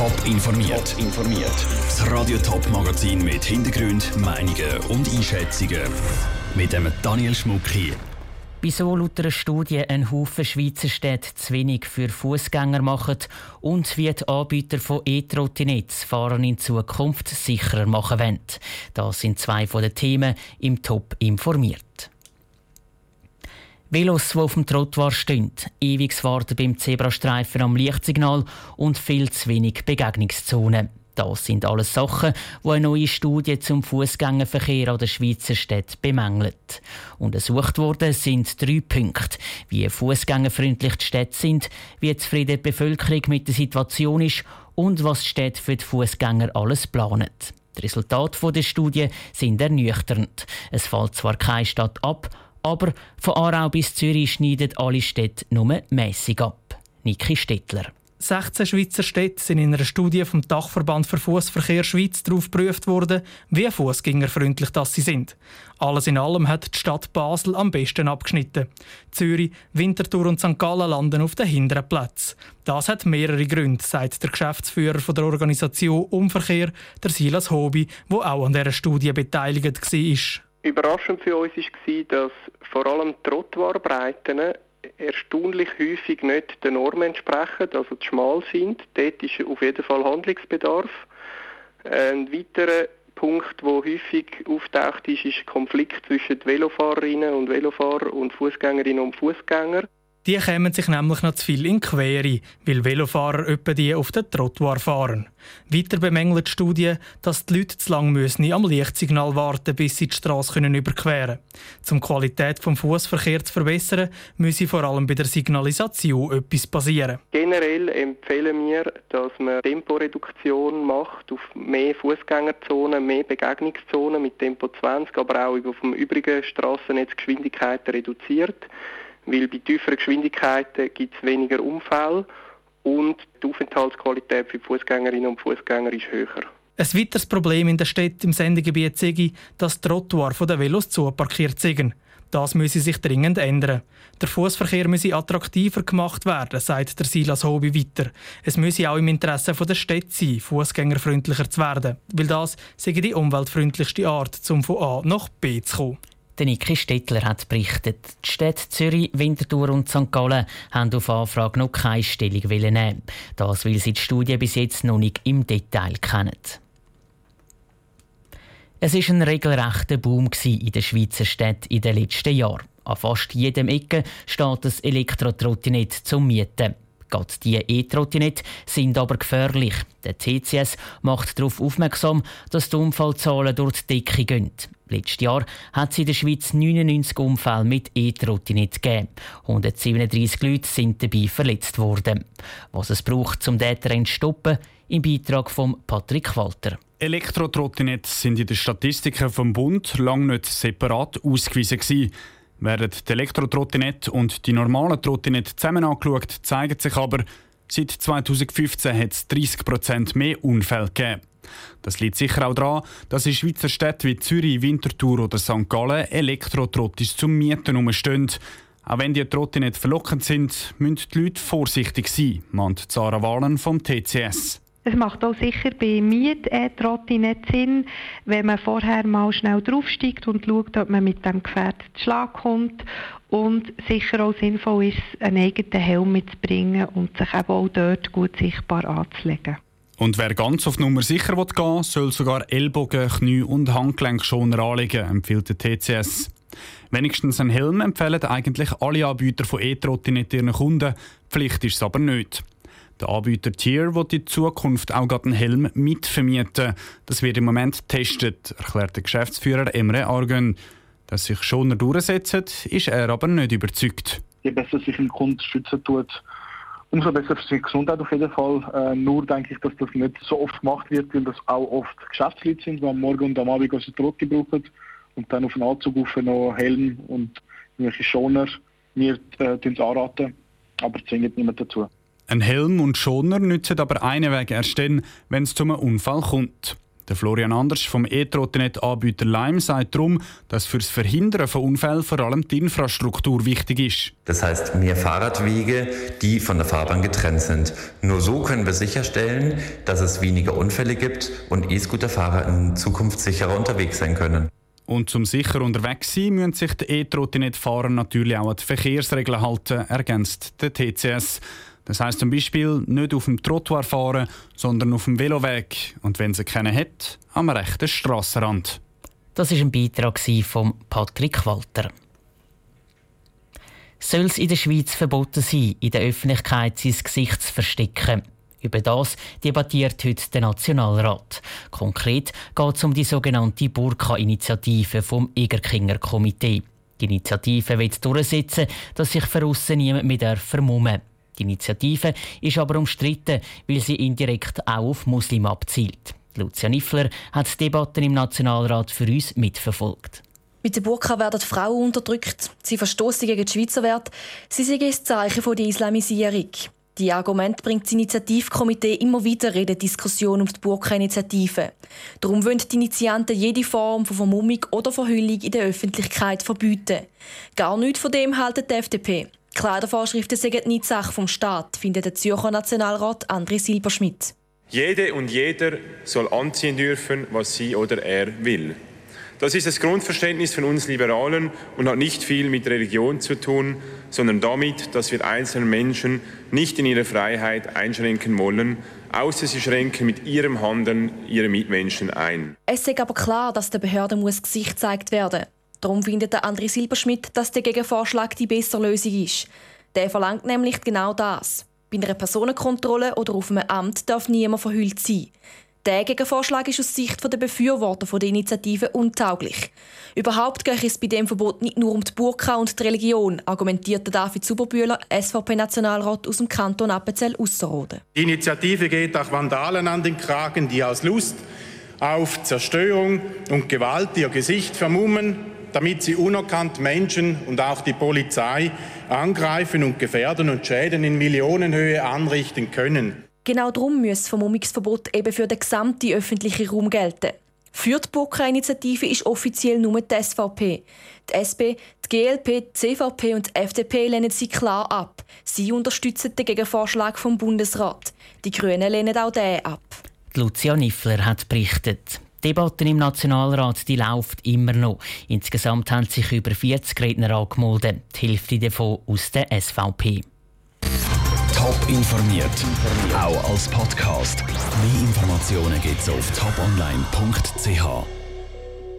Top informiert. informiert. Das Radio Top Magazin mit Hintergrund, Meinungen und Einschätzungen mit dem Daniel Schmuck hier. Wieso laut einer Studie ein Haufen Schweizer Städte zu wenig für Fußgänger machen und wie die Anbieter von E-Trottinettes Fahren in Zukunft sicherer machen wollen. Das sind zwei von den Themen im Top informiert. Velos, die auf dem Trottoir stehen, ewiges Warten beim Zebrastreifen am Lichtsignal und viel zu wenig Begegnungszonen. Das sind alles Sachen, die eine neue Studie zum Fußgängerverkehr an der Schweizer Stadt bemängelt. Untersucht worden sind drei Punkte: wie fußgängerfreundlich die Städte sind, wie zufrieden die Bevölkerung mit der Situation ist und was die Städte für die Fußgänger alles planen. Die Resultate der Studie sind ernüchternd. Es fällt zwar keine Stadt ab, aber von Aarau bis Zürich schneiden alle Städte nur mäßig ab. Niki Stettler. 16 Schweizer Städte sind in einer Studie vom Dachverband für Fußverkehr Schweiz darauf geprüft worden, wie fußgängerfreundlich das sie sind. Alles in allem hat die Stadt Basel am besten abgeschnitten. Zürich, Winterthur und St. Gallen landen auf den hinteren Platz. Das hat mehrere Gründe, sagt der Geschäftsführer der Organisation Umverkehr, der Silas Hobi, wo auch an dieser Studie beteiligt war. Überraschend für uns war, dass vor allem Trottoirbreiten erstaunlich häufig nicht den Normen entsprechen, also zu schmal sind. Dort ist auf jeden Fall Handlungsbedarf. Ein weiterer Punkt, der häufig auftaucht, ist, ist Konflikt zwischen Velofahrerinnen und Velofahrer und Fußgängerinnen und Fußgänger. Die kommen sich nämlich noch zu viel in Quere, weil Velofahrer öppe die auf den Trottoir fahren. Weiter bemängelt die Studie, dass die Leute zu lange müssen am Lichtsignal warten bis sie die Straße können überqueren können. Um die Qualität des Fußverkehrs zu verbessern, müsse vor allem bei der Signalisation etwas passieren. Generell empfehlen wir, dass man Temporeduktion macht auf mehr Fußgängerzonen, mehr Begegnungszonen mit Tempo 20, aber auch auf dem übrigen Strassennetz Geschwindigkeiten reduziert weil bei tieferen Geschwindigkeiten gibt es weniger Unfälle und die Aufenthaltsqualität für Fußgängerinnen und Fußgänger ist höher. Ein weiteres Problem in der Stadt im Sendegebiet sei, dass Trottoir von den Velos zuparkiert sind. Das müsse sich dringend ändern. Der Fußverkehr müsse attraktiver gemacht werden, sagt der Silas Hobby weiter. Es müsse auch im Interesse der Städte sein, fußgängerfreundlicher zu werden, weil das sei die umweltfreundlichste Art, um von A nach B zu kommen. Niki Stettler hat berichtet, die Städte Zürich, Winterthur und St. Gallen haben auf Anfrage noch keine Stellung nehmen. Das, weil sie die Studie bis jetzt noch nicht im Detail kennen. Es war ein regelrechter Boom in den Schweizer Städten in den letzten Jahren. An fast jedem Ecke steht das Elektrotrottinett zum Mieten. Gerade die E-Trottinette sind aber gefährlich. Der TCS macht darauf aufmerksam, dass die Unfallzahlen durch die Decke gehen. Letztes Jahr hat es in der Schweiz 99 Unfälle mit E-Trottinette gegeben. 137 Leute sind dabei verletzt worden. Was es braucht, um diesen Trend zu stoppen, im Beitrag von Patrick Walter. Elektrotrottinette sind in den Statistiken vom Bund lange nicht separat ausgewiesen gewesen. Während die Elektrotrottinette und die normalen Trottinette zusammen angeschaut, zeigt sich aber, seit 2015 hat es 30% mehr Unfälle gegeben. Das liegt sicher auch daran, dass in Schweizer Städten wie Zürich, Winterthur oder St. Gallen Elektrotrottis zum Mieten rumstehen. Auch wenn die Trottinette verlockend sind, müssen die Leute vorsichtig sein, meint Sarah Wahlen vom TCS. Es macht auch sicher bei Miet-Trotti nicht Sinn, wenn man vorher mal schnell draufsteigt und schaut, ob man mit dem Gefährt zu Schlag kommt. Und sicher auch sinnvoll ist, einen eigenen Helm mitzubringen und sich eben auch dort gut sichtbar anzulegen. Und wer ganz auf Nummer sicher gehen will, soll sogar Ellbogen, Knie und Handgelenk schon anlegen, empfiehlt der TCS. Wenigstens einen Helm empfehlen eigentlich alle Anbieter von E-Trottinette ihren Kunden. Pflicht ist es aber nicht. Der Anbieter Tier wird in Zukunft auch einen Helm mitvermieten. Das wird im Moment getestet, erklärt der Geschäftsführer Emre Argen. Dass sich schon durchsetzt, ist er aber nicht überzeugt. Je besser sich ein Kunde schützen tut, umso besser für seine Gesundheit auf jeden Fall. Äh, nur denke ich, dass das nicht so oft gemacht wird, weil das auch oft Geschäftsleute sind, die am Morgen und am Abend unsere Droge brauchen und dann auf den Anzug auf noch Helm und irgendwelche Schoner mir äh, anraten, aber zwingt niemand dazu. Ein Helm und Schoner nützen aber einen Weg erst dann, wenn es zu einem Unfall kommt. Der Florian Anders vom E-Trottinett-Anbieter Lime sagt darum, dass fürs Verhindern von Unfällen vor allem die Infrastruktur wichtig ist. Das heißt, mehr Fahrradwege, die von der Fahrbahn getrennt sind. Nur so können wir sicherstellen, dass es weniger Unfälle gibt und E-Scooter-Fahrer in Zukunft sicherer unterwegs sein können. Und zum sicher unterwegs sein, müssen sich die E-Trottinett-Fahrer natürlich auch an die Verkehrsregeln halten, ergänzt der TCS. Das heißt zum Beispiel nicht auf dem Trottoir fahren, sondern auf dem Veloweg und wenn sie keinen hat, am rechten Strassenrand. Das ist ein Beitrag von Patrick Walter. Soll es in der Schweiz verboten sein, in der Öffentlichkeit sein Gesicht zu verstecken? Über das debattiert heute der Nationalrat. Konkret geht es um die sogenannte Burka-Initiative vom Egerkinger Komitee. Die Initiative will durchsetzen, dass sich für niemand mehr vermummen darf. Die Initiative ist aber umstritten, weil sie indirekt auch auf Muslim abzielt. Lucia Niffler hat die Debatten im Nationalrat für uns mitverfolgt. Mit der Burka werden Frauen unterdrückt, sie verstoßen gegen die Schweizer Werte, sie sind ein Zeichen der Islamisierung. Die Argument bringt das Initiativkomitee immer wieder in der Diskussion um die Burka-Initiative. Darum wollen die Initianten jede Form von Vermummung oder Verhüllung in der Öffentlichkeit verbieten. Gar nichts von dem halten die FDP. Kleidervorschriften sind nicht Sache vom Staat, findet der Zürcher Nationalrat André Silberschmidt. Jede und jeder soll anziehen dürfen, was sie oder er will. Das ist das Grundverständnis von uns Liberalen und hat nicht viel mit Religion zu tun, sondern damit, dass wir einzelne Menschen nicht in ihrer Freiheit einschränken wollen, außer sie schränken mit ihrem Handeln ihre Mitmenschen ein. Es ist aber klar, dass der Behörden muss Gesicht gezeigt werden. Darum findet der André Silberschmidt, dass der Gegenvorschlag die bessere Lösung ist. Der verlangt nämlich genau das. Bei einer Personenkontrolle oder auf einem Amt darf niemand verhüllt sein. Der Gegenvorschlag ist aus Sicht der Befürworter der Initiative untauglich. Überhaupt geht es bei dem Verbot nicht nur um die Burka und die Religion, argumentierte David Zuberbühler, SVP-Nationalrat aus dem Kanton Appenzell-Ausserrhoden. Die Initiative geht auch Vandalen an den Kragen, die aus Lust auf Zerstörung und Gewalt ihr Gesicht vermummen damit sie unerkannt Menschen und auch die Polizei angreifen und gefährden und Schäden in Millionenhöhe anrichten können. Genau darum muss das Vermummungsverbot eben für den gesamten öffentlichen Raum gelten. Für die Burka-Initiative ist offiziell nur die SVP. Die SP, die GLP, die CVP und die FDP lehnen sie klar ab. Sie unterstützen den Gegenvorschlag vom Bundesrat. Die Grünen lehnen auch den ab. Lucia Niffler hat berichtet. Die Debatte im Nationalrat die läuft immer noch. Insgesamt haben sich über 40 Redner angemeldet, die Hälfte davon aus der SVP. Top informiert, auch als Podcast. Mehr Informationen gibt es auf toponline.ch.